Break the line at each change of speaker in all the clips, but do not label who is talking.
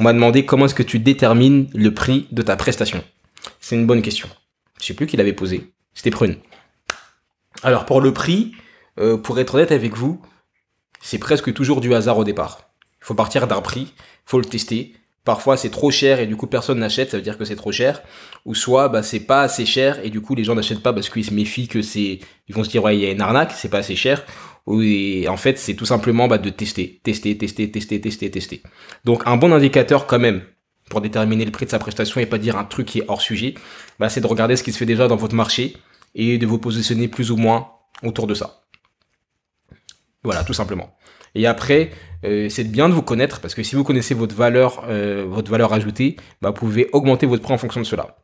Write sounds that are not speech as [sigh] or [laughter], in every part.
on m'a demandé comment est-ce que tu détermines le prix de ta prestation. C'est une bonne question. Je sais plus qui l'avait posé. C'était Prune. Alors pour le prix, euh, pour être honnête avec vous, c'est presque toujours du hasard au départ. Il faut partir d'un prix, faut le tester. Parfois c'est trop cher et du coup personne n'achète, ça veut dire que c'est trop cher. Ou soit bah, c'est pas assez cher et du coup les gens n'achètent pas parce qu'ils se méfient que c'est, ils vont se dire ouais il y a une arnaque, c'est pas assez cher. Et en fait c'est tout simplement bah, de tester, tester, tester, tester, tester, tester. Donc un bon indicateur quand même pour déterminer le prix de sa prestation et pas dire un truc qui est hors sujet, bah, c'est de regarder ce qui se fait déjà dans votre marché et de vous positionner plus ou moins autour de ça. Voilà, tout simplement. Et après, euh, c'est bien de vous connaître parce que si vous connaissez votre valeur, euh, votre valeur ajoutée, bah, vous pouvez augmenter votre prix en fonction de cela.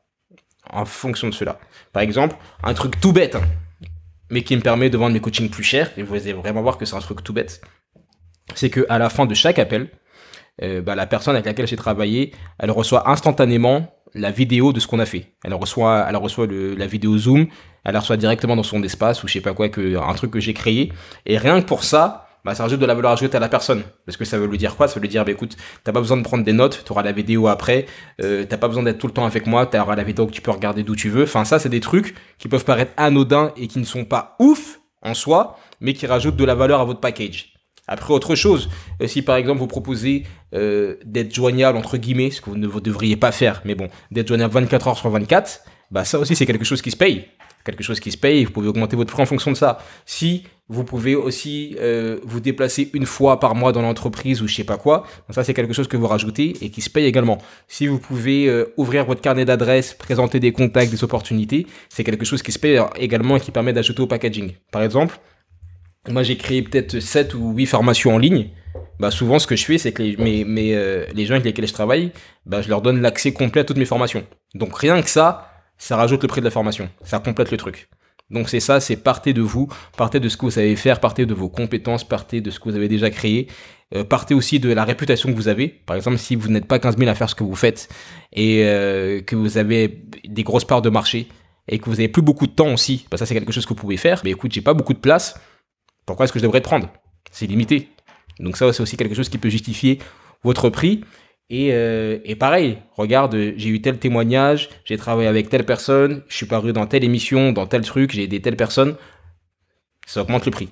En fonction de cela. Par exemple, un truc tout bête, hein, mais qui me permet de vendre mes coachings plus cher, et vous allez vraiment voir que c'est un truc tout bête, c'est que à la fin de chaque appel, euh, bah, la personne avec laquelle j'ai travaillé, elle reçoit instantanément la vidéo de ce qu'on a fait. Elle reçoit, elle reçoit la vidéo Zoom, elle la reçoit directement dans son espace ou je sais pas quoi, que, un truc que j'ai créé. Et rien que pour ça, bah, ça rajoute de la valeur ajoutée à la personne. Parce que ça veut lui dire quoi? Ça veut lui dire, bah, écoute, t'as pas besoin de prendre des notes, tu auras la vidéo après, euh, t'as pas besoin d'être tout le temps avec moi, tu auras la vidéo que tu peux regarder d'où tu veux. Enfin, ça, c'est des trucs qui peuvent paraître anodins et qui ne sont pas ouf en soi, mais qui rajoutent de la valeur à votre package. Après, autre chose, euh, si par exemple vous proposez euh, d'être joignable, entre guillemets, ce que vous ne devriez pas faire, mais bon, d'être joignable 24 heures sur 24, bah ça aussi c'est quelque chose qui se paye. Quelque chose qui se paye, vous pouvez augmenter votre prix en fonction de ça. Si vous pouvez aussi euh, vous déplacer une fois par mois dans l'entreprise ou je sais pas quoi, ça c'est quelque chose que vous rajoutez et qui se paye également. Si vous pouvez euh, ouvrir votre carnet d'adresses, présenter des contacts, des opportunités, c'est quelque chose qui se paye également et qui permet d'ajouter au packaging. Par exemple, moi j'ai créé peut-être 7 ou 8 formations en ligne. Bah souvent ce que je fais c'est que les, mes, euh, les gens avec lesquels je travaille, bah, je leur donne l'accès complet à toutes mes formations. Donc rien que ça, ça rajoute le prix de la formation. Ça complète le truc. Donc c'est ça, c'est partez de vous, partez de ce que vous savez faire, partez de vos compétences, partez de ce que vous avez déjà créé, euh, partez aussi de la réputation que vous avez. Par exemple, si vous n'êtes pas 15 000 à faire ce que vous faites et euh, que vous avez des grosses parts de marché et que vous avez plus beaucoup de temps aussi, bah ça c'est quelque chose que vous pouvez faire. Mais écoute, j'ai pas beaucoup de place, pourquoi est-ce que je devrais te prendre? C'est limité. Donc ça, c'est aussi quelque chose qui peut justifier votre prix. Et, euh, et pareil, regarde, j'ai eu tel témoignage, j'ai travaillé avec telle personne, je suis paru dans telle émission, dans tel truc, j'ai aidé telle personne. Ça augmente le prix.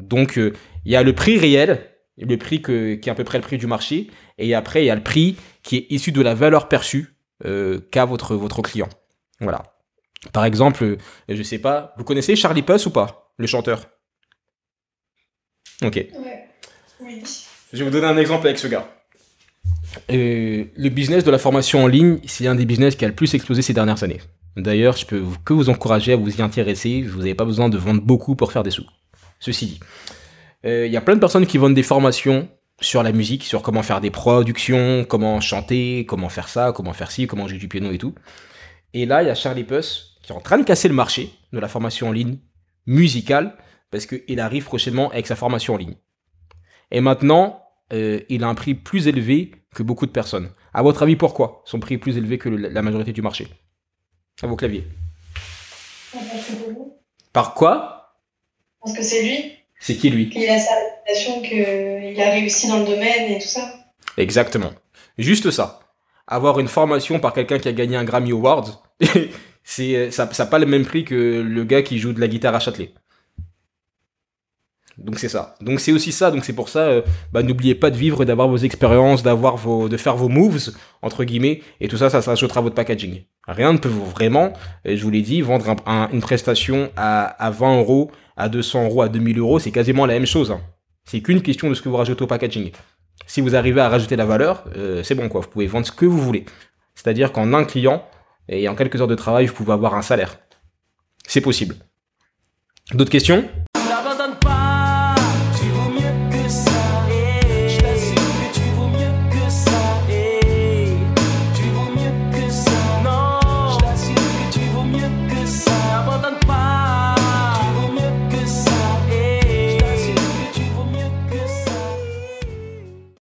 Donc euh, il y a le prix réel, le prix que, qui est à peu près le prix du marché, et après il y a le prix qui est issu de la valeur perçue euh, qu'a votre, votre client. Voilà. Par exemple, je sais pas, vous connaissez Charlie Puss ou pas, le chanteur? Ok. Oui. Je vais vous donner un exemple avec ce gars. Euh, le business de la formation en ligne, c'est un des business qui a le plus explosé ces dernières années. D'ailleurs, je peux que vous encourager à vous y intéresser. Vous n'avez pas besoin de vendre beaucoup pour faire des sous. Ceci dit, euh, il y a plein de personnes qui vendent des formations sur la musique, sur comment faire des productions, comment chanter, comment faire ça, comment faire ci, comment jouer du piano et tout. Et là, il y a Charlie Puss qui est en train de casser le marché de la formation en ligne musicale parce qu'il arrive prochainement avec sa formation en ligne. Et maintenant, euh, il a un prix plus élevé que beaucoup de personnes. À votre avis, pourquoi son prix est plus élevé que la majorité du marché? À vos claviers. Par quoi?
Parce que c'est lui.
C'est qui lui?
Il a sa réputation, qu'il a réussi dans le domaine et tout ça.
Exactement. Juste ça. Avoir une formation par quelqu'un qui a gagné un Grammy Award, [laughs] c'est ça n'a pas le même prix que le gars qui joue de la guitare à Châtelet. Donc c'est ça. Donc c'est aussi ça. Donc c'est pour ça, euh, bah, n'oubliez pas de vivre, d'avoir vos expériences, d'avoir vos, de faire vos moves entre guillemets, et tout ça, ça s'ajoutera à votre packaging. Rien ne peut vous vraiment, je vous l'ai dit, vendre une prestation à, à 20 euros, à 200 euros, à 2000 euros, c'est quasiment la même chose. Hein. C'est qu'une question de ce que vous rajoutez au packaging. Si vous arrivez à rajouter la valeur, euh, c'est bon quoi. Vous pouvez vendre ce que vous voulez. C'est-à-dire qu'en un client et en quelques heures de travail, vous pouvez avoir un salaire. C'est possible. D'autres questions?